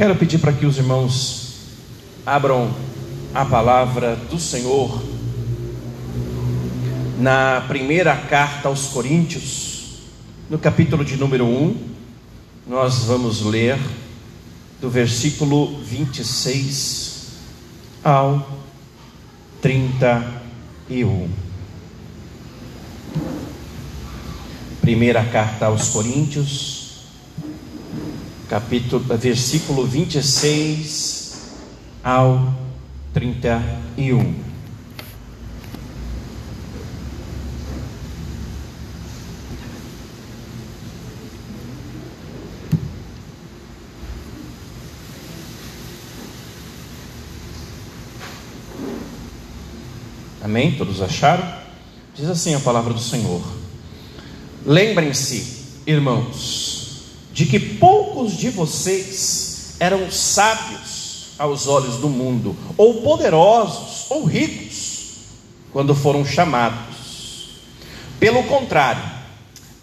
Quero pedir para que os irmãos abram a palavra do Senhor na primeira carta aos Coríntios, no capítulo de número 1, nós vamos ler do versículo 26 ao 31. Primeira carta aos Coríntios, capítulo, versículo 26 ao 31. Amém? Todos acharam? Diz assim a palavra do Senhor. Lembrem-se, irmãos, de que poucos de vocês eram sábios aos olhos do mundo, ou poderosos, ou ricos, quando foram chamados. Pelo contrário,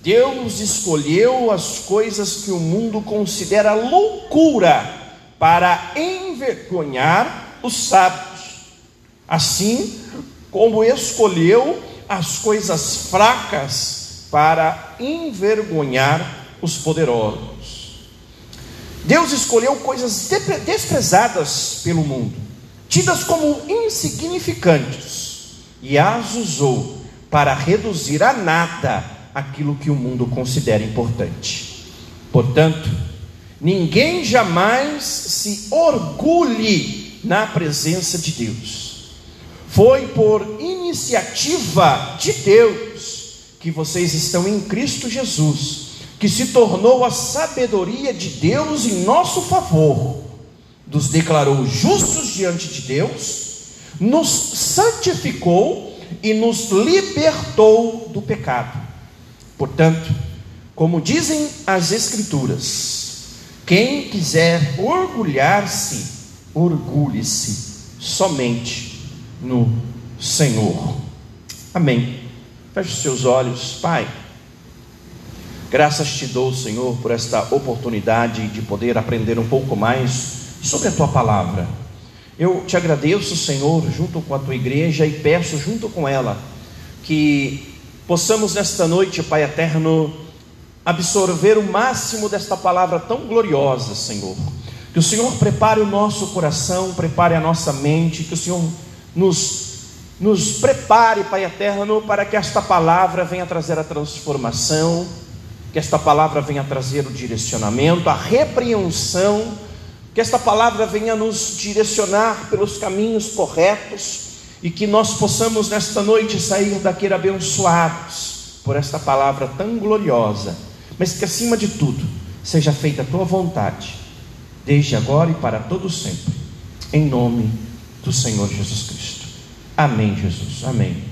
Deus escolheu as coisas que o mundo considera loucura para envergonhar os sábios, assim como escolheu as coisas fracas para envergonhar os poderosos. Deus escolheu coisas desprezadas pelo mundo, tidas como insignificantes, e as usou para reduzir a nada aquilo que o mundo considera importante. Portanto, ninguém jamais se orgulhe na presença de Deus. Foi por iniciativa de Deus que vocês estão em Cristo Jesus que se tornou a sabedoria de Deus em nosso favor, nos declarou justos diante de Deus, nos santificou e nos libertou do pecado. Portanto, como dizem as Escrituras, quem quiser orgulhar-se, orgulhe-se somente no Senhor. Amém. Feche os seus olhos, Pai. Graças te dou, Senhor, por esta oportunidade de poder aprender um pouco mais sobre a tua palavra. Eu te agradeço, Senhor, junto com a tua igreja e peço junto com ela que possamos nesta noite, Pai eterno, absorver o máximo desta palavra tão gloriosa, Senhor. Que o Senhor prepare o nosso coração, prepare a nossa mente, que o Senhor nos nos prepare, Pai eterno, para que esta palavra venha trazer a transformação que esta palavra venha trazer o direcionamento, a repreensão, que esta palavra venha nos direcionar pelos caminhos corretos e que nós possamos nesta noite sair daqui abençoados por esta palavra tão gloriosa, mas que acima de tudo seja feita a tua vontade, desde agora e para todo sempre, em nome do Senhor Jesus Cristo. Amém, Jesus. Amém.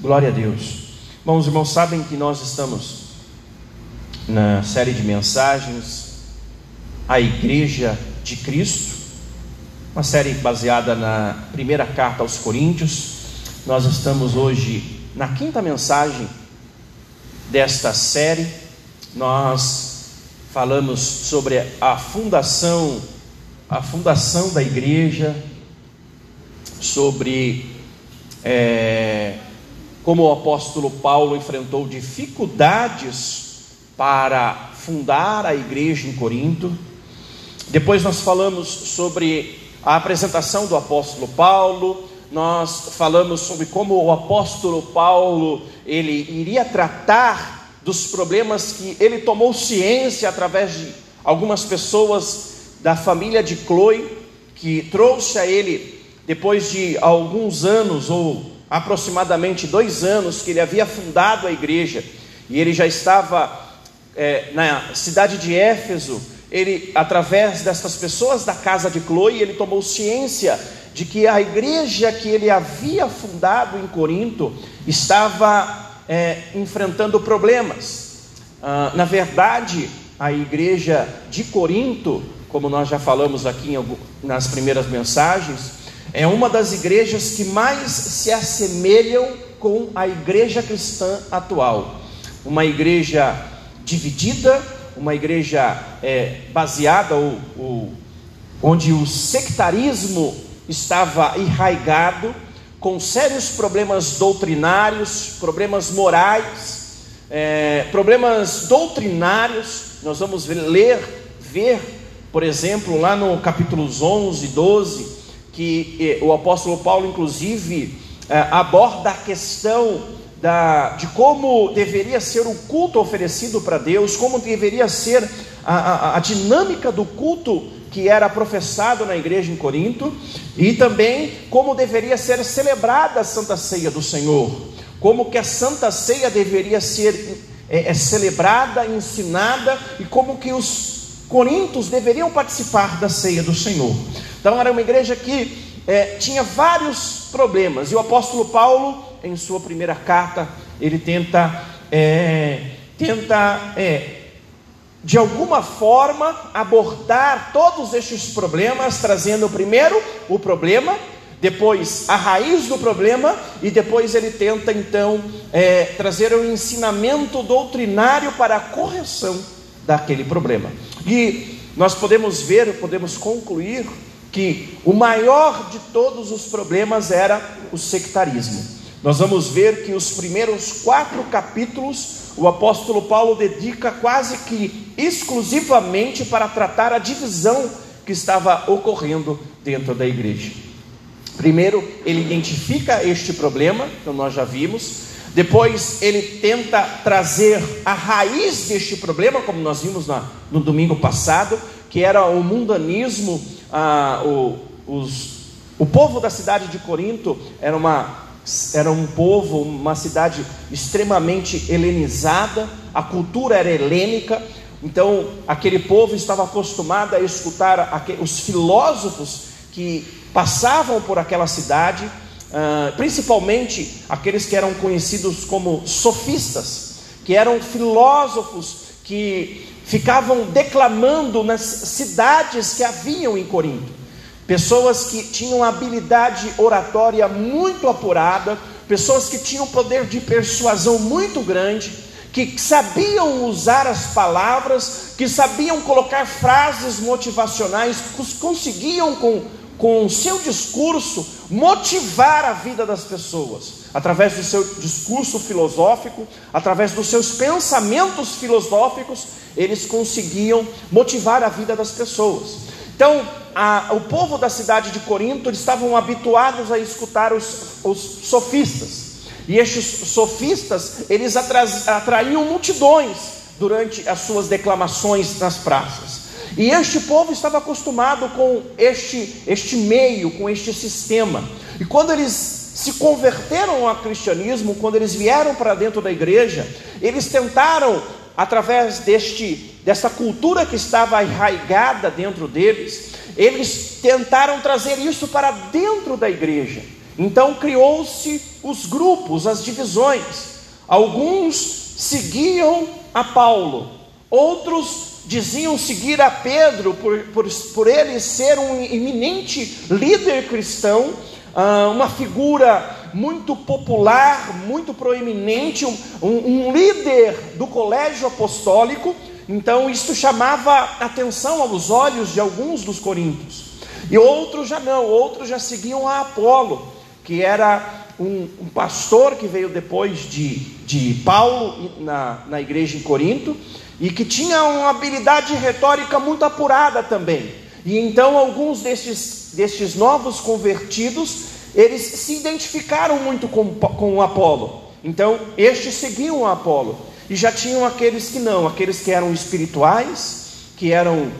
Glória a Deus. Bom, irmãos sabem que nós estamos na série de mensagens A Igreja de Cristo, uma série baseada na primeira carta aos Coríntios. Nós estamos hoje na quinta mensagem desta série. Nós falamos sobre a fundação, a fundação da igreja, sobre é, como o apóstolo Paulo enfrentou dificuldades para fundar a igreja em Corinto. Depois nós falamos sobre a apresentação do apóstolo Paulo, nós falamos sobre como o apóstolo Paulo ele iria tratar dos problemas que ele tomou ciência através de algumas pessoas da família de Chloe, que trouxe a ele depois de alguns anos ou aproximadamente dois anos que ele havia fundado a igreja e ele já estava é, na cidade de Éfeso, ele, através dessas pessoas da casa de Chloe, ele tomou ciência de que a igreja que ele havia fundado em Corinto estava é, enfrentando problemas. Ah, na verdade, a igreja de Corinto, como nós já falamos aqui nas primeiras mensagens, é uma das igrejas que mais se assemelham com a igreja cristã atual. Uma igreja dividida, uma igreja é, baseada ou, ou onde o sectarismo estava enraigado, com sérios problemas doutrinários, problemas morais, é, problemas doutrinários. Nós vamos ler, ver, por exemplo, lá no capítulos 11 e 12, que o apóstolo Paulo, inclusive, é, aborda a questão da, de como deveria ser o culto oferecido para Deus, como deveria ser a, a, a dinâmica do culto que era professado na igreja em Corinto, e também como deveria ser celebrada a Santa Ceia do Senhor, como que a Santa Ceia deveria ser é, é, celebrada, ensinada, e como que os corintos deveriam participar da ceia do Senhor. Então era uma igreja que é, tinha vários problemas, e o apóstolo Paulo, em sua primeira carta, ele tenta, é, tenta é, de alguma forma abordar todos estes problemas, trazendo primeiro o problema, depois a raiz do problema, e depois ele tenta então é, trazer um ensinamento doutrinário para a correção daquele problema. E nós podemos ver, podemos concluir que o maior de todos os problemas era o sectarismo. Nós vamos ver que os primeiros quatro capítulos o apóstolo Paulo dedica quase que exclusivamente para tratar a divisão que estava ocorrendo dentro da igreja. Primeiro, ele identifica este problema, que nós já vimos. Depois, ele tenta trazer a raiz deste problema, como nós vimos na, no domingo passado, que era o mundanismo. Ah, o, os, o povo da cidade de Corinto era uma era um povo, uma cidade extremamente helenizada, a cultura era helênica, então aquele povo estava acostumado a escutar os filósofos que passavam por aquela cidade, ah, principalmente aqueles que eram conhecidos como sofistas, que eram filósofos que ficavam declamando nas cidades que haviam em Corinto. Pessoas que tinham habilidade oratória muito apurada, pessoas que tinham poder de persuasão muito grande, que sabiam usar as palavras, que sabiam colocar frases motivacionais, conseguiam com, com o seu discurso motivar a vida das pessoas, através do seu discurso filosófico, através dos seus pensamentos filosóficos, eles conseguiam motivar a vida das pessoas. Então, a, o povo da cidade de Corinto estavam habituados a escutar os, os sofistas. E estes sofistas, eles atraíam multidões durante as suas declamações nas praças. E este povo estava acostumado com este, este meio, com este sistema. E quando eles se converteram ao cristianismo, quando eles vieram para dentro da igreja, eles tentaram, através deste, dessa cultura que estava arraigada dentro deles, eles tentaram trazer isso para dentro da igreja. Então criou-se os grupos, as divisões. Alguns seguiam a Paulo, outros diziam seguir a Pedro por, por, por ele ser um eminente líder cristão, ah, uma figura muito popular, muito proeminente, um, um, líder do colégio apostólico então isso chamava atenção aos olhos de alguns dos coríntios. E outros já não, outros já seguiam a Apolo, que era um, um pastor que veio depois de, de Paulo na, na igreja em Corinto, e que tinha uma habilidade retórica muito apurada também. E então alguns destes, destes novos convertidos, eles se identificaram muito com, com o Apolo. Então, estes seguiam Apolo. E já tinham aqueles que não, aqueles que eram espirituais, que eram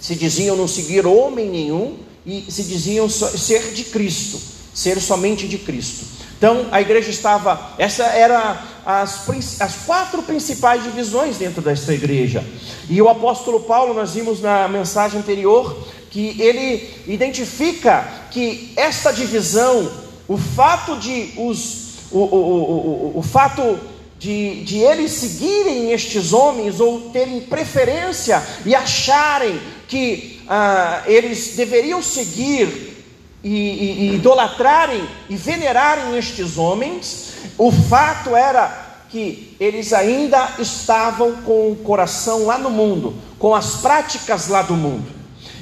se diziam não seguir homem nenhum e se diziam ser de Cristo, ser somente de Cristo. Então a igreja estava, essa era as, as quatro principais divisões dentro dessa igreja. E o apóstolo Paulo, nós vimos na mensagem anterior, que ele identifica que esta divisão, o fato de os, o, o, o, o, fato de, de eles seguirem estes homens ou terem preferência e acharem que ah, eles deveriam seguir e, e, e idolatrarem e venerarem estes homens, o fato era que eles ainda estavam com o coração lá no mundo, com as práticas lá do mundo.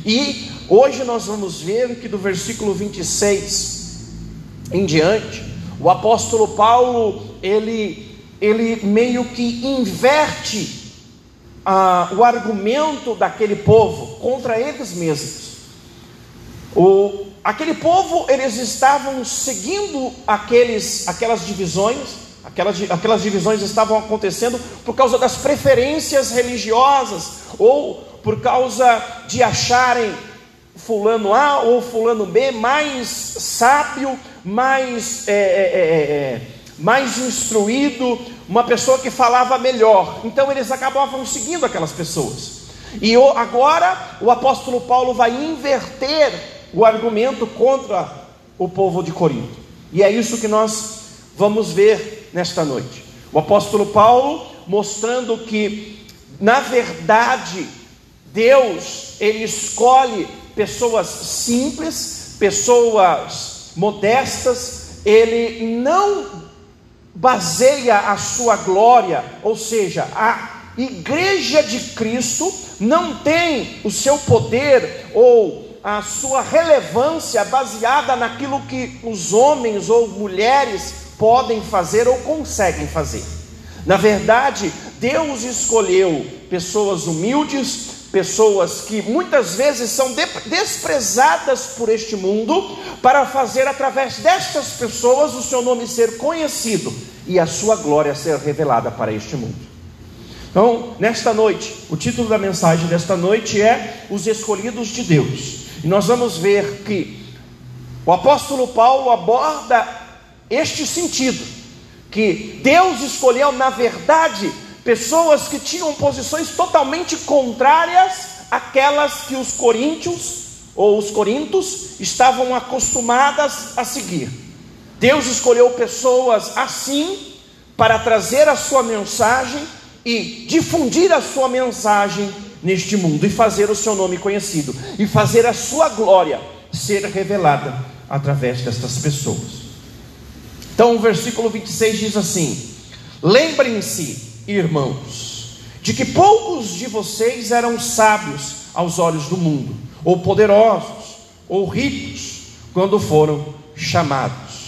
E hoje nós vamos ver que do versículo 26 em diante, o apóstolo Paulo, ele, ele meio que inverte ah, o argumento daquele povo contra eles mesmos. O, aquele povo, eles estavam seguindo aqueles, aquelas divisões, Aquelas, aquelas divisões estavam acontecendo por causa das preferências religiosas, ou por causa de acharem fulano A ou fulano B mais sábio, mais, é, é, é, é, mais instruído, uma pessoa que falava melhor. Então eles acabavam seguindo aquelas pessoas. E agora o apóstolo Paulo vai inverter o argumento contra o povo de Corinto. E é isso que nós vamos ver nesta noite. O apóstolo Paulo mostrando que, na verdade, Deus, Ele escolhe pessoas simples, pessoas modestas, Ele não baseia a sua glória, ou seja, a igreja de Cristo não tem o seu poder ou a sua relevância baseada naquilo que os homens ou mulheres podem fazer ou conseguem fazer. Na verdade, Deus escolheu pessoas humildes, pessoas que muitas vezes são desprezadas por este mundo, para fazer através destas pessoas o seu nome ser conhecido e a sua glória ser revelada para este mundo. Então, nesta noite, o título da mensagem desta noite é Os Escolhidos de Deus. E nós vamos ver que o apóstolo Paulo aborda este sentido, que Deus escolheu, na verdade, pessoas que tinham posições totalmente contrárias àquelas que os coríntios ou os corintos estavam acostumadas a seguir. Deus escolheu pessoas assim para trazer a sua mensagem e difundir a sua mensagem neste mundo e fazer o seu nome conhecido e fazer a sua glória ser revelada através destas pessoas. Então o versículo 26 diz assim: Lembrem-se, irmãos, de que poucos de vocês eram sábios aos olhos do mundo, ou poderosos, ou ricos, quando foram chamados.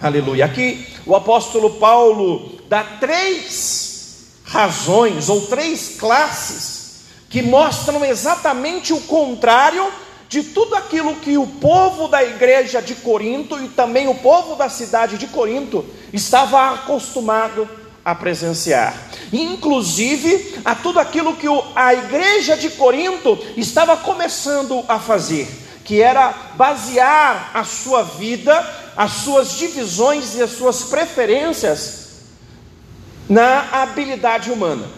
Aleluia. Aqui o apóstolo Paulo dá três razões ou três classes que mostram exatamente o contrário de tudo aquilo que o povo da igreja de Corinto e também o povo da cidade de Corinto estava acostumado a presenciar, inclusive a tudo aquilo que a igreja de Corinto estava começando a fazer, que era basear a sua vida, as suas divisões e as suas preferências na habilidade humana.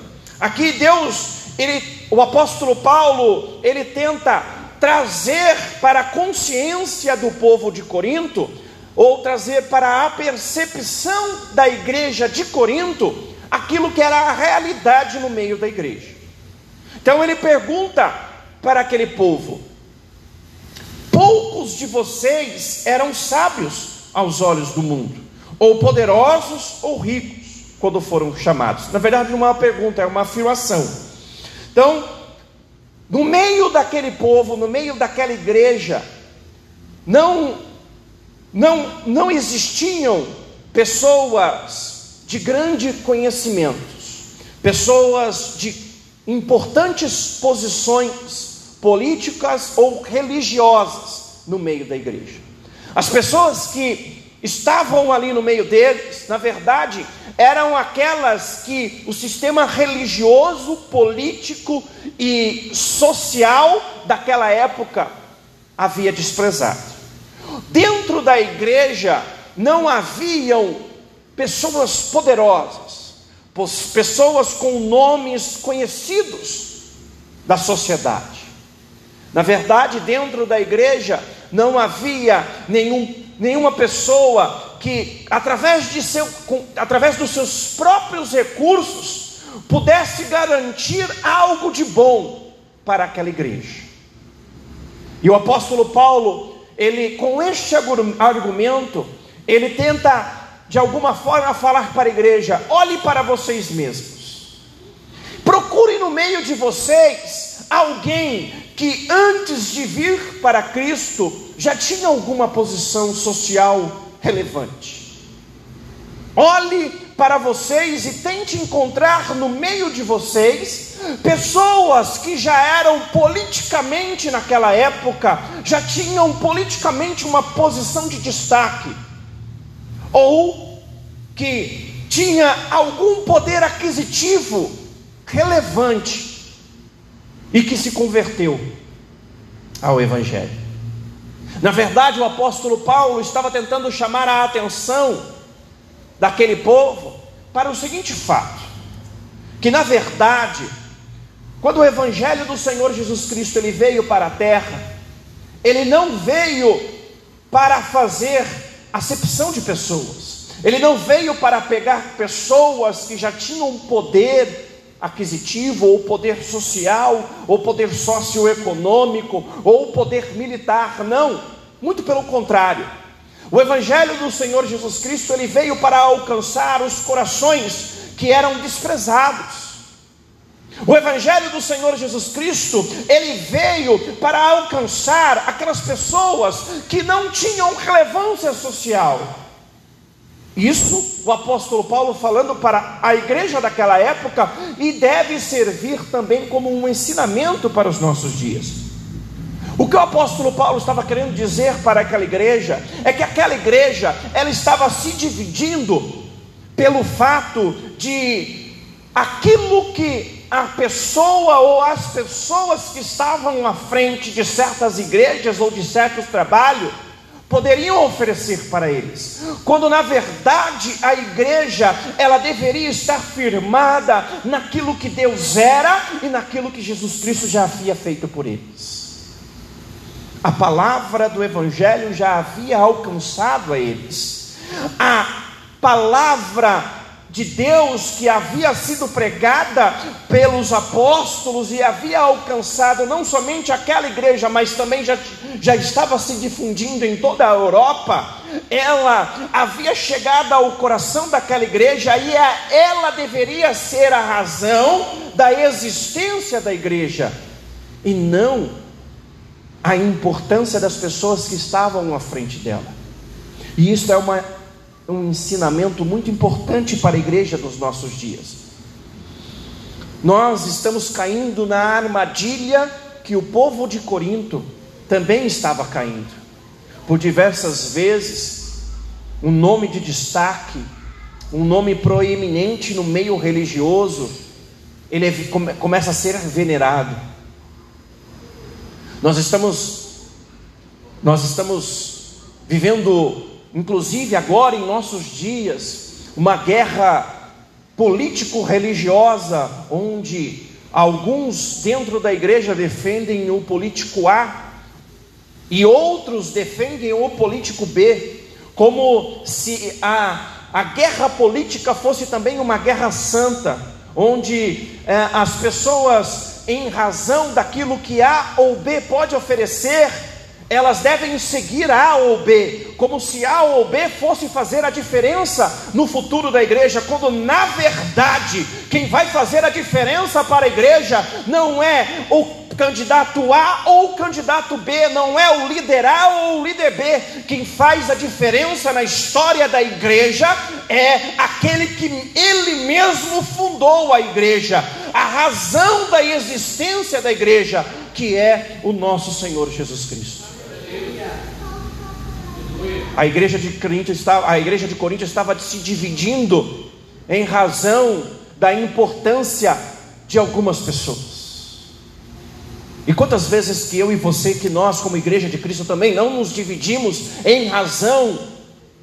Aqui Deus, ele, o apóstolo Paulo, ele tenta trazer para a consciência do povo de Corinto, ou trazer para a percepção da igreja de Corinto, aquilo que era a realidade no meio da igreja. Então ele pergunta para aquele povo: poucos de vocês eram sábios aos olhos do mundo, ou poderosos ou ricos, quando foram chamados. Na verdade, não é uma pergunta, é uma afirmação. Então, no meio daquele povo, no meio daquela igreja, não não não existiam pessoas de grande conhecimentos, pessoas de importantes posições políticas ou religiosas no meio da igreja. As pessoas que estavam ali no meio deles, na verdade, eram aquelas que o sistema religioso, político e social daquela época havia desprezado. Dentro da igreja não haviam pessoas poderosas, pessoas com nomes conhecidos da sociedade. Na verdade, dentro da igreja não havia nenhum, nenhuma pessoa que, através, de seu, através dos seus próprios recursos, pudesse garantir algo de bom para aquela igreja. E o apóstolo Paulo, ele com este argumento, ele tenta de alguma forma falar para a igreja: olhe para vocês mesmos, procure no meio de vocês alguém que antes de vir para Cristo já tinha alguma posição social relevante. Olhe para vocês e tente encontrar no meio de vocês pessoas que já eram politicamente naquela época, já tinham politicamente uma posição de destaque, ou que tinha algum poder aquisitivo relevante e que se converteu ao Evangelho. Na verdade, o apóstolo Paulo estava tentando chamar a atenção daquele povo para o seguinte fato: que na verdade, quando o evangelho do Senhor Jesus Cristo ele veio para a terra, ele não veio para fazer acepção de pessoas. Ele não veio para pegar pessoas que já tinham poder aquisitivo, ou poder social, ou poder socioeconômico, ou poder militar, não, muito pelo contrário. O evangelho do Senhor Jesus Cristo, ele veio para alcançar os corações que eram desprezados. O Evangelho do Senhor Jesus Cristo, ele veio para alcançar aquelas pessoas que não tinham relevância social. Isso o apóstolo Paulo falando para a igreja daquela época e deve servir também como um ensinamento para os nossos dias. O que o apóstolo Paulo estava querendo dizer para aquela igreja é que aquela igreja ela estava se dividindo pelo fato de aquilo que a pessoa ou as pessoas que estavam à frente de certas igrejas ou de certos trabalhos poderiam oferecer para eles, quando na verdade a igreja ela deveria estar firmada naquilo que Deus era e naquilo que Jesus Cristo já havia feito por eles. A palavra do evangelho já havia alcançado a eles. A palavra de Deus que havia sido pregada pelos apóstolos e havia alcançado não somente aquela igreja, mas também já, já estava se difundindo em toda a Europa, ela havia chegado ao coração daquela igreja e ela deveria ser a razão da existência da igreja e não a importância das pessoas que estavam à frente dela. E isso é uma um ensinamento muito importante para a igreja dos nossos dias. Nós estamos caindo na armadilha que o povo de Corinto também estava caindo. Por diversas vezes, um nome de destaque, um nome proeminente no meio religioso, ele é, começa a ser venerado. Nós estamos nós estamos vivendo inclusive agora em nossos dias, uma guerra político-religiosa, onde alguns dentro da igreja defendem o político A e outros defendem o político B, como se a, a guerra política fosse também uma guerra santa, onde é, as pessoas, em razão daquilo que A ou B pode oferecer, elas devem seguir A ou B, como se A ou B fosse fazer a diferença no futuro da igreja, quando na verdade quem vai fazer a diferença para a igreja não é o candidato A ou candidato B, não é o líder A ou o líder B. Quem faz a diferença na história da igreja é aquele que ele mesmo fundou a igreja, a razão da existência da igreja, que é o nosso Senhor Jesus Cristo. A igreja de Corinto estava, a igreja de Corinto estava se dividindo em razão da importância de algumas pessoas. E quantas vezes que eu e você, que nós como igreja de Cristo também não nos dividimos em razão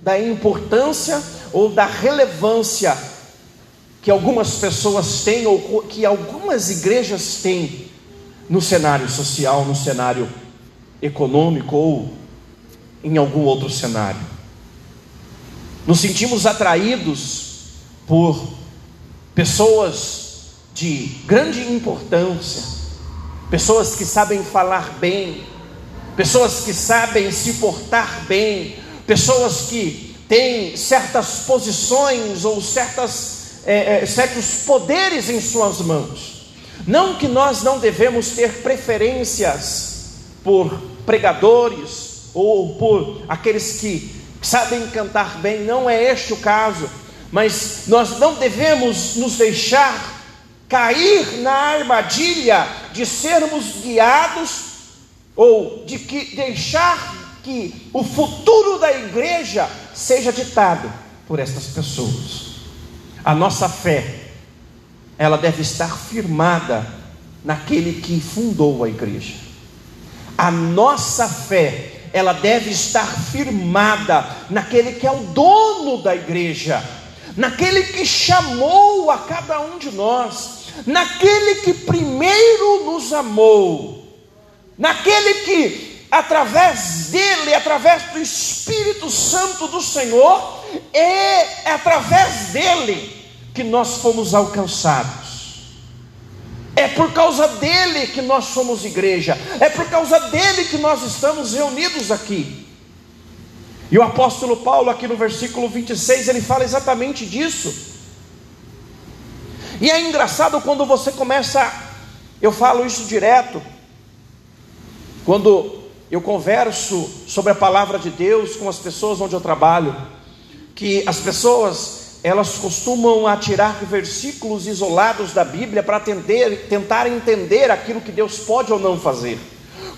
da importância ou da relevância que algumas pessoas têm ou que algumas igrejas têm no cenário social, no cenário econômico ou em algum outro cenário. Nos sentimos atraídos por pessoas de grande importância, pessoas que sabem falar bem, pessoas que sabem se portar bem, pessoas que têm certas posições ou certas, é, é, certos poderes em suas mãos. Não que nós não devemos ter preferências por pregadores ou por aqueles que sabem cantar bem, não é este o caso, mas nós não devemos nos deixar cair na armadilha de sermos guiados ou de que deixar que o futuro da igreja seja ditado por estas pessoas. A nossa fé, ela deve estar firmada naquele que fundou a igreja. A nossa fé, ela deve estar firmada naquele que é o dono da igreja, naquele que chamou a cada um de nós naquele que primeiro nos amou, naquele que, através dele, através do Espírito Santo do Senhor, é através dele que nós fomos alcançados. É por causa dele que nós somos igreja, é por causa dele que nós estamos reunidos aqui. E o apóstolo Paulo, aqui no versículo 26, ele fala exatamente disso. E é engraçado quando você começa, eu falo isso direto, quando eu converso sobre a palavra de Deus com as pessoas onde eu trabalho, que as pessoas elas costumam atirar versículos isolados da Bíblia para tentar entender aquilo que Deus pode ou não fazer,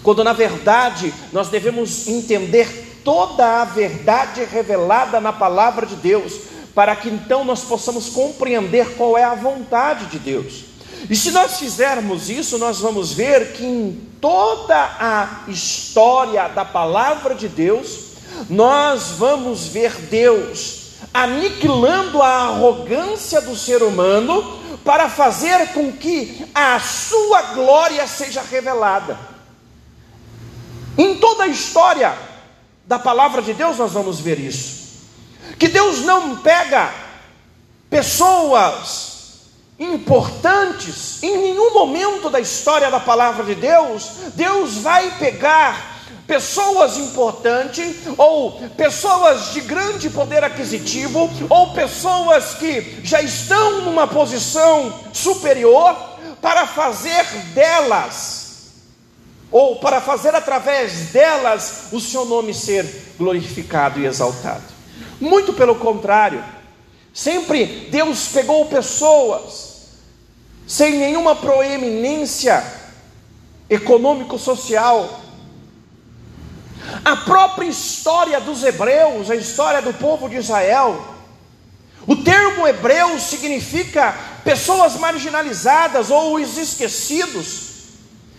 quando na verdade nós devemos entender toda a verdade revelada na palavra de Deus, para que então nós possamos compreender qual é a vontade de Deus. E se nós fizermos isso, nós vamos ver que em toda a história da palavra de Deus, nós vamos ver Deus aniquilando a arrogância do ser humano para fazer com que a sua glória seja revelada. Em toda a história da palavra de Deus, nós vamos ver isso que Deus não pega pessoas importantes em nenhum momento da história da palavra de Deus, Deus vai pegar pessoas importantes, ou pessoas de grande poder aquisitivo, ou pessoas que já estão numa posição superior, para fazer delas, ou para fazer através delas, o seu nome ser glorificado e exaltado. Muito pelo contrário, sempre Deus pegou pessoas sem nenhuma proeminência econômico-social. A própria história dos hebreus, a história do povo de Israel, o termo hebreu significa pessoas marginalizadas ou os esquecidos.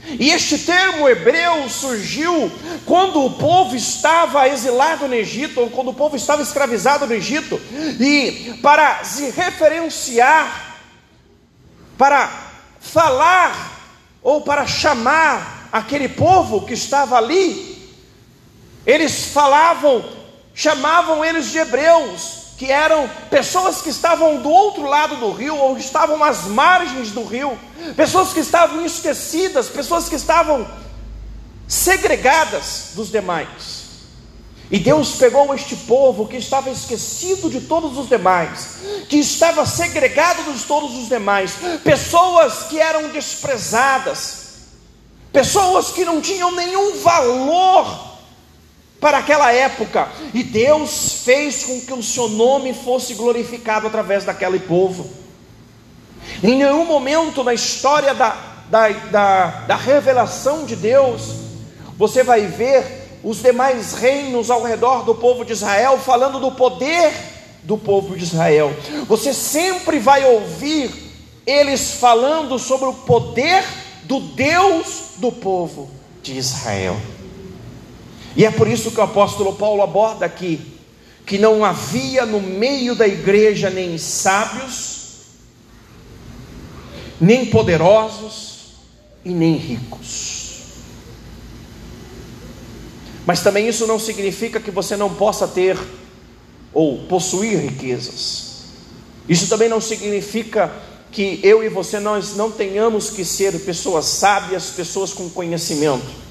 E este termo hebreu surgiu quando o povo estava exilado no Egito, ou quando o povo estava escravizado no Egito, e para se referenciar, para falar, ou para chamar aquele povo que estava ali, eles falavam, chamavam eles de hebreus, que eram pessoas que estavam do outro lado do rio, ou estavam às margens do rio, pessoas que estavam esquecidas, pessoas que estavam segregadas dos demais. E Deus pegou este povo que estava esquecido de todos os demais, que estava segregado de todos os demais, pessoas que eram desprezadas, pessoas que não tinham nenhum valor para aquela época, e Deus fez com que o seu nome fosse glorificado através daquele povo. Em nenhum momento na história da, da, da, da revelação de Deus, você vai ver os demais reinos ao redor do povo de Israel falando do poder do povo de Israel. Você sempre vai ouvir eles falando sobre o poder do Deus do povo de Israel. E é por isso que o apóstolo Paulo aborda aqui que não havia no meio da igreja nem sábios, nem poderosos e nem ricos. Mas também isso não significa que você não possa ter ou possuir riquezas. Isso também não significa que eu e você nós não tenhamos que ser pessoas sábias, pessoas com conhecimento.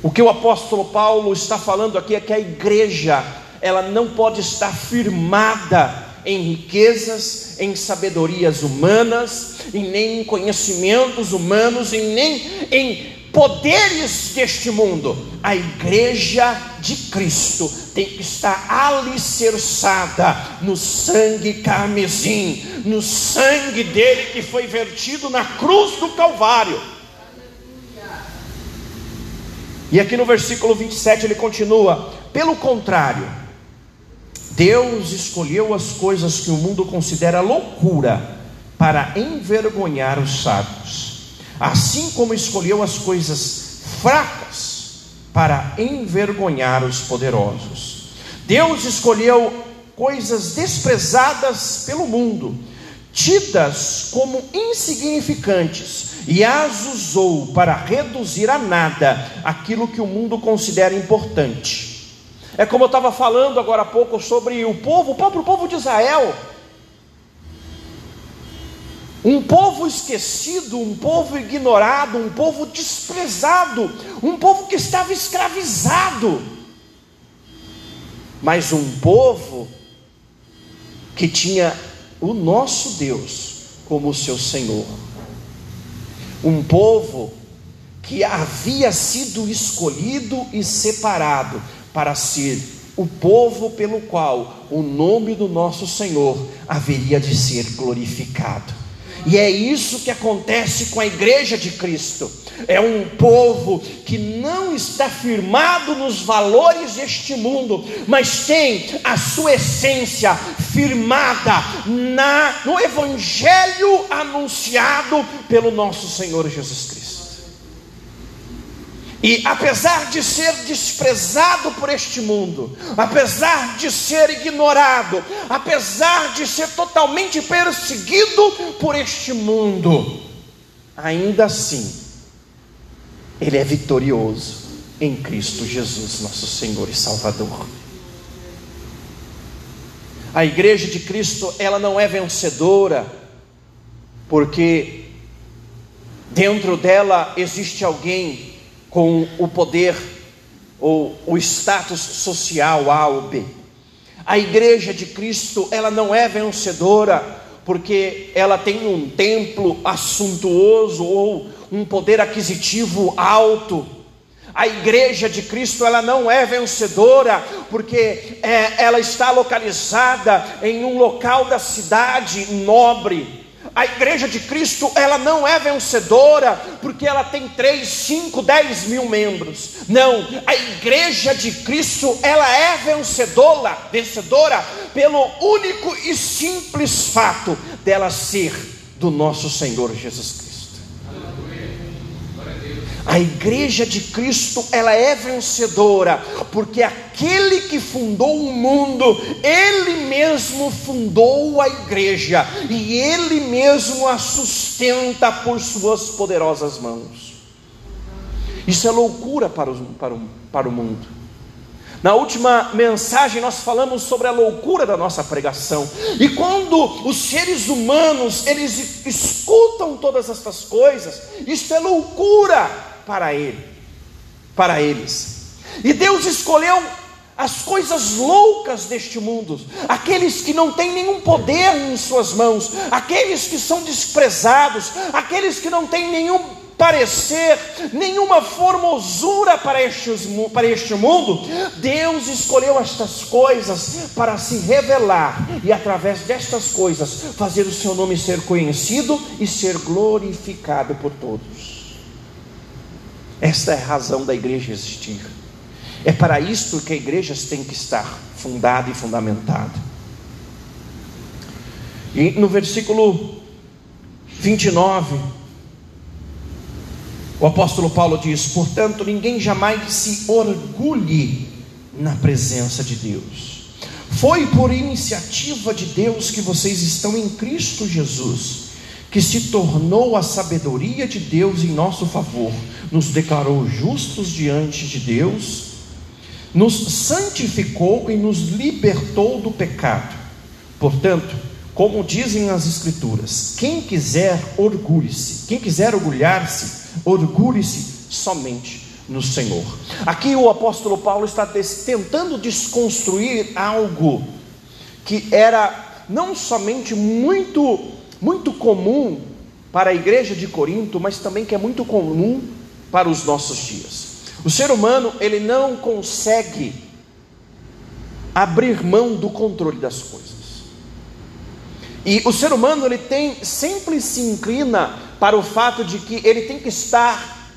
O que o apóstolo Paulo está falando aqui é que a igreja, ela não pode estar firmada em riquezas, em sabedorias humanas, e nem em conhecimentos humanos, e nem em poderes deste mundo. A igreja de Cristo tem que estar alicerçada no sangue carmesim, no sangue dele que foi vertido na cruz do Calvário. E aqui no versículo 27 ele continua: pelo contrário, Deus escolheu as coisas que o mundo considera loucura para envergonhar os sábios, assim como escolheu as coisas fracas para envergonhar os poderosos. Deus escolheu coisas desprezadas pelo mundo, tidas como insignificantes, e as usou para reduzir a nada aquilo que o mundo considera importante. É como eu estava falando agora há pouco sobre o povo, o próprio povo de Israel. Um povo esquecido, um povo ignorado, um povo desprezado, um povo que estava escravizado, mas um povo que tinha o nosso Deus como seu Senhor um povo que havia sido escolhido e separado para ser o povo pelo qual o nome do nosso Senhor haveria de ser glorificado. E é isso que acontece com a igreja de Cristo. É um povo que não está firmado nos valores deste mundo, mas tem a sua essência firmada na no evangelho anunciado pelo nosso Senhor Jesus Cristo. E apesar de ser desprezado por este mundo, apesar de ser ignorado, apesar de ser totalmente perseguido por este mundo, ainda assim, ele é vitorioso em Cristo Jesus, nosso Senhor e Salvador. A igreja de Cristo, ela não é vencedora, porque dentro dela existe alguém com o poder ou o status social A ou B. A igreja de Cristo, ela não é vencedora porque ela tem um templo assuntuoso ou um poder aquisitivo alto. A igreja de Cristo ela não é vencedora porque é, ela está localizada em um local da cidade nobre. A igreja de Cristo, ela não é vencedora porque ela tem 3, 5, 10 mil membros. Não, a igreja de Cristo, ela é vencedora, vencedora pelo único e simples fato dela ser do nosso Senhor Jesus Cristo. A igreja de Cristo, ela é vencedora, porque aquele que fundou o mundo, ele mesmo fundou a igreja, e ele mesmo a sustenta por suas poderosas mãos. Isso é loucura para o, para o, para o mundo. Na última mensagem nós falamos sobre a loucura da nossa pregação. E quando os seres humanos eles escutam todas estas coisas, isso é loucura para ele, para eles. E Deus escolheu as coisas loucas deste mundo, aqueles que não têm nenhum poder em suas mãos, aqueles que são desprezados, aqueles que não têm nenhum parecer, nenhuma formosura para este, para este mundo, Deus escolheu estas coisas para se revelar e, através destas coisas, fazer o seu nome ser conhecido e ser glorificado por todos. Esta é a razão da igreja existir. É para isto que a igreja tem que estar fundada e fundamentada. E no versículo 29, o apóstolo Paulo diz: Portanto, ninguém jamais se orgulhe na presença de Deus. Foi por iniciativa de Deus que vocês estão em Cristo Jesus que se tornou a sabedoria de Deus em nosso favor, nos declarou justos diante de Deus, nos santificou e nos libertou do pecado. Portanto, como dizem as Escrituras, quem quiser orgulhe-se, quem quiser orgulhar-se, orgulhe-se somente no Senhor. Aqui o apóstolo Paulo está tentando desconstruir algo que era não somente muito, muito comum para a igreja de Corinto, mas também que é muito comum para os nossos dias. O ser humano, ele não consegue abrir mão do controle das coisas. E o ser humano, ele tem sempre se inclina para o fato de que ele tem que estar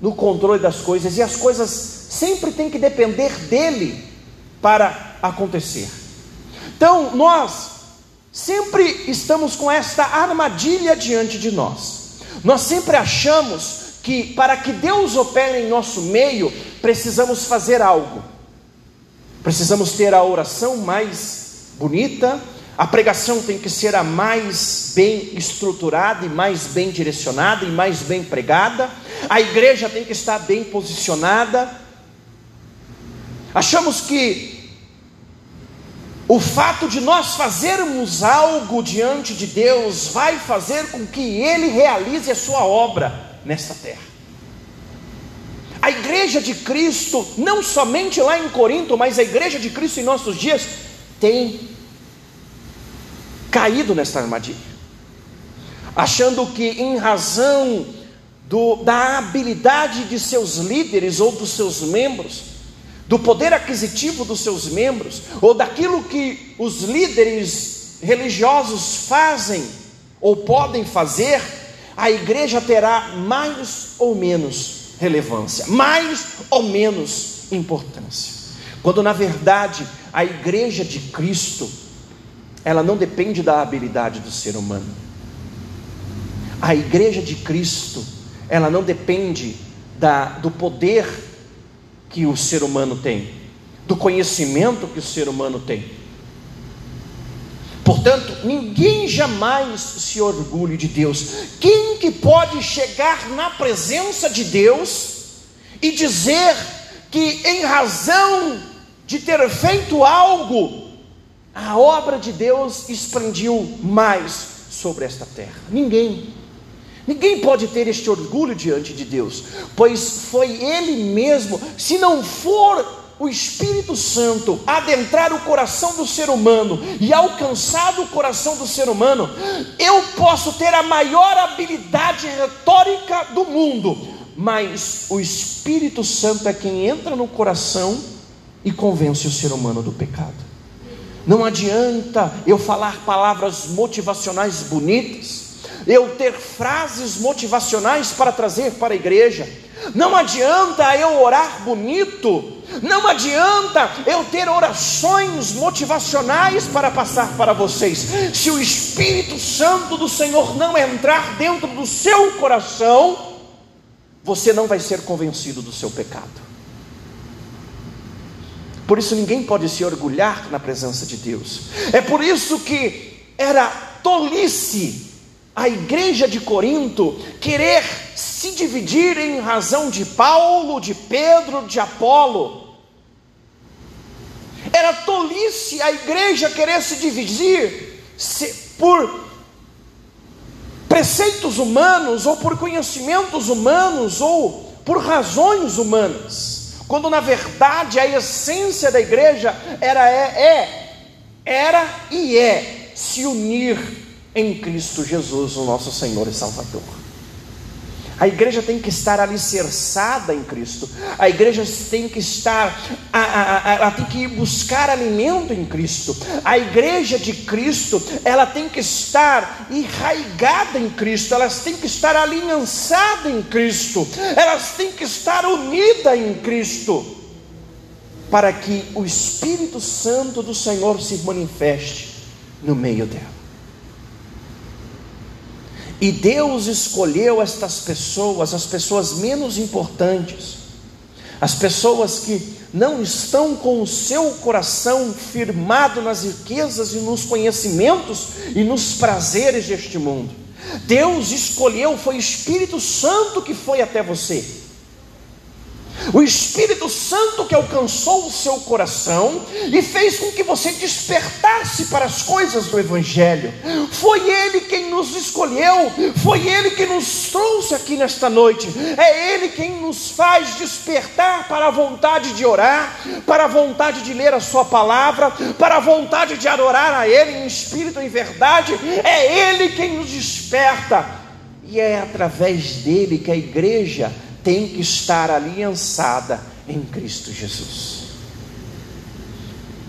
no controle das coisas e as coisas sempre têm que depender dele para acontecer. Então, nós sempre estamos com esta armadilha diante de nós. Nós sempre achamos que para que Deus opere em nosso meio, precisamos fazer algo. Precisamos ter a oração mais bonita, a pregação tem que ser a mais bem estruturada e mais bem direcionada e mais bem pregada, a igreja tem que estar bem posicionada. Achamos que o fato de nós fazermos algo diante de Deus vai fazer com que Ele realize a sua obra nesta terra. A igreja de Cristo, não somente lá em Corinto, mas a igreja de Cristo em nossos dias, tem caído nesta armadilha, achando que em razão do, da habilidade de seus líderes ou dos seus membros, do poder aquisitivo dos seus membros, ou daquilo que os líderes religiosos fazem ou podem fazer, a igreja terá mais ou menos relevância, mais ou menos importância. Quando na verdade a igreja de Cristo, ela não depende da habilidade do ser humano. A igreja de Cristo, ela não depende da, do poder que o ser humano tem, do conhecimento que o ser humano tem. Portanto, ninguém jamais se orgulhe de Deus. Quem que pode chegar na presença de Deus e dizer que em razão de ter feito algo, a obra de Deus expandiu mais sobre esta terra? Ninguém. Ninguém pode ter este orgulho diante de Deus, pois foi Ele mesmo, se não for o Espírito Santo adentrar o coração do ser humano e alcançar o coração do ser humano, eu posso ter a maior habilidade retórica do mundo, mas o Espírito Santo é quem entra no coração e convence o ser humano do pecado. Não adianta eu falar palavras motivacionais bonitas, eu ter frases motivacionais para trazer para a igreja. Não adianta eu orar bonito, não adianta eu ter orações motivacionais para passar para vocês, se o Espírito Santo do Senhor não entrar dentro do seu coração, você não vai ser convencido do seu pecado. Por isso ninguém pode se orgulhar na presença de Deus. É por isso que era tolice a igreja de Corinto querer se dividir em razão de Paulo, de Pedro, de Apolo. Era tolice a igreja querer se dividir por preceitos humanos, ou por conhecimentos humanos, ou por razões humanas, quando na verdade a essência da igreja era é, é era e é se unir em Cristo Jesus, o nosso Senhor e Salvador. A igreja tem que estar alicerçada em Cristo. A igreja tem que estar, ela tem que buscar alimento em Cristo. A igreja de Cristo, ela tem que estar enraigada em Cristo. Elas têm que estar aliançada em Cristo. Elas têm que estar unidas em Cristo, para que o Espírito Santo do Senhor se manifeste no meio dela. E Deus escolheu estas pessoas, as pessoas menos importantes, as pessoas que não estão com o seu coração firmado nas riquezas e nos conhecimentos e nos prazeres deste mundo. Deus escolheu, foi o Espírito Santo que foi até você. O Espírito Santo que alcançou o seu coração e fez com que você despertasse para as coisas do Evangelho. Foi Ele quem nos escolheu, foi Ele que nos trouxe aqui nesta noite. É Ele quem nos faz despertar para a vontade de orar, para a vontade de ler a Sua palavra, para a vontade de adorar a Ele em espírito e verdade. É Ele quem nos desperta, e é através dele que a igreja tem que estar aliançada em Cristo Jesus.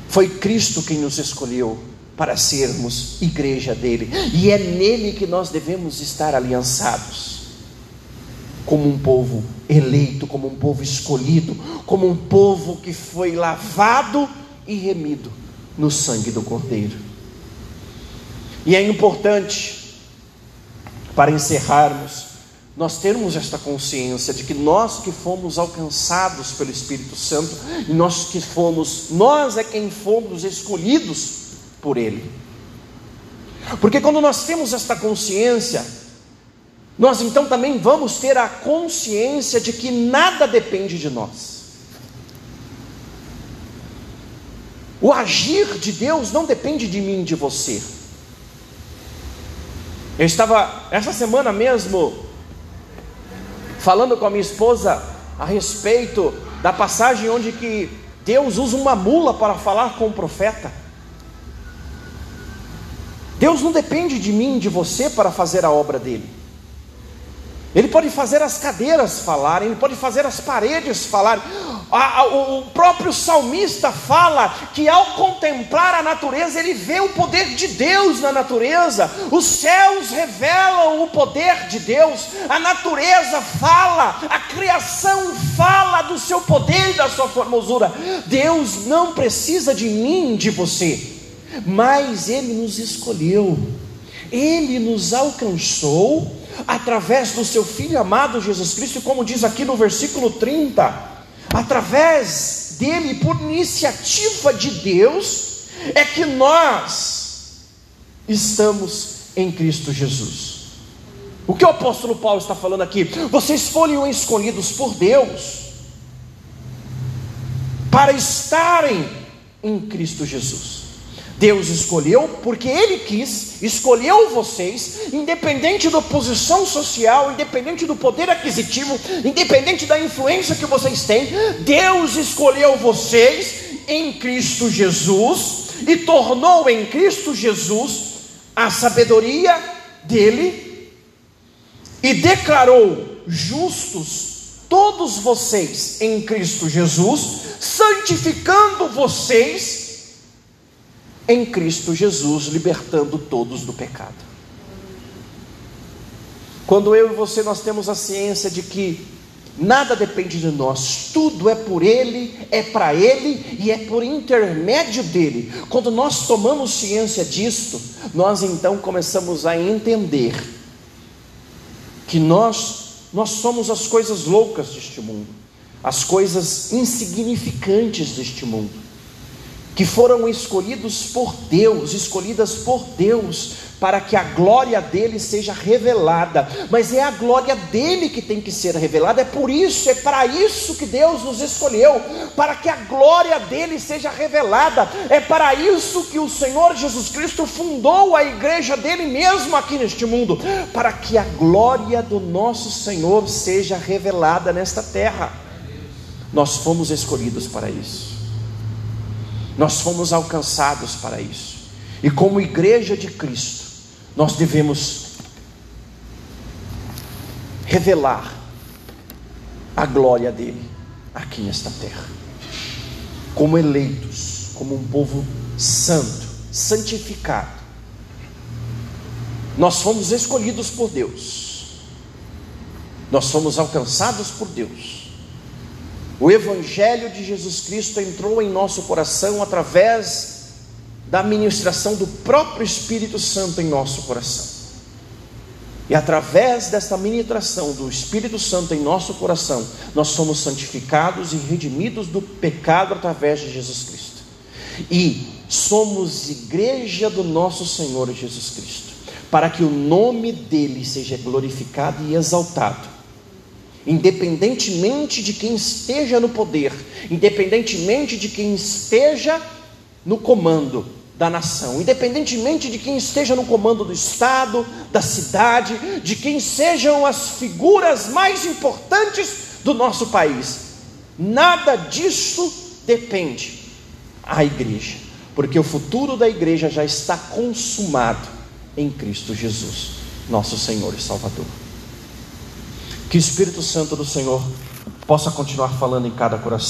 Foi Cristo quem nos escolheu para sermos igreja dele, e é nele que nós devemos estar aliançados, como um povo eleito, como um povo escolhido, como um povo que foi lavado e remido no sangue do Cordeiro. E é importante, para encerrarmos, nós termos esta consciência de que nós que fomos alcançados pelo Espírito Santo, e nós que fomos, nós é quem fomos escolhidos por Ele. Porque quando nós temos esta consciência, nós então também vamos ter a consciência de que nada depende de nós. O agir de Deus não depende de mim, de você. Eu estava essa semana mesmo falando com a minha esposa a respeito da passagem onde que Deus usa uma mula para falar com o profeta. Deus não depende de mim, de você para fazer a obra dele. Ele pode fazer as cadeiras falarem, ele pode fazer as paredes falarem. O próprio salmista fala que ao contemplar a natureza, ele vê o poder de Deus na natureza. Os céus revelam o poder de Deus, a natureza fala, a criação fala do seu poder e da sua formosura. Deus não precisa de mim, de você, mas Ele nos escolheu, Ele nos alcançou através do seu Filho amado Jesus Cristo, como diz aqui no versículo 30, através dele, por iniciativa de Deus, é que nós estamos em Cristo Jesus. O que o apóstolo Paulo está falando aqui? Vocês foram escolhidos por Deus para estarem em Cristo Jesus. Deus escolheu porque Ele quis, escolheu vocês, independente da posição social, independente do poder aquisitivo, independente da influência que vocês têm, Deus escolheu vocês em Cristo Jesus e tornou em Cristo Jesus a sabedoria dele e declarou justos todos vocês em Cristo Jesus, santificando vocês em Cristo Jesus, libertando todos do pecado. Quando eu e você nós temos a ciência de que nada depende de nós, tudo é por Ele, é para Ele e é por intermédio dele. Quando nós tomamos ciência disto, nós então começamos a entender que nós nós somos as coisas loucas deste mundo, as coisas insignificantes deste mundo que foram escolhidos por Deus, escolhidas por Deus, para que a glória dele seja revelada. Mas é a glória dele que tem que ser revelada, é por isso, é para isso que Deus nos escolheu, para que a glória dele seja revelada. É para isso que o Senhor Jesus Cristo fundou a igreja dele mesmo aqui neste mundo, para que a glória do nosso Senhor seja revelada nesta terra. Nós fomos escolhidos para isso. Nós fomos alcançados para isso. E como igreja de Cristo, nós devemos revelar a glória dele aqui nesta terra. Como eleitos, como um povo santo, santificado. Nós fomos escolhidos por Deus. Nós fomos alcançados por Deus o Evangelho de Jesus Cristo entrou em nosso coração através da ministração do próprio Espírito Santo em nosso coração. E através desta ministração do Espírito Santo em nosso coração, nós somos santificados e redimidos do pecado através de Jesus Cristo. E somos igreja do nosso Senhor Jesus Cristo, para que o nome dele seja glorificado e exaltado independentemente de quem esteja no poder, independentemente de quem esteja no comando da nação, independentemente de quem esteja no comando do Estado, da cidade, de quem sejam as figuras mais importantes do nosso país. Nada disso depende a igreja, porque o futuro da igreja já está consumado em Cristo Jesus, nosso Senhor e Salvador. Que o Espírito Santo do Senhor possa continuar falando em cada coração.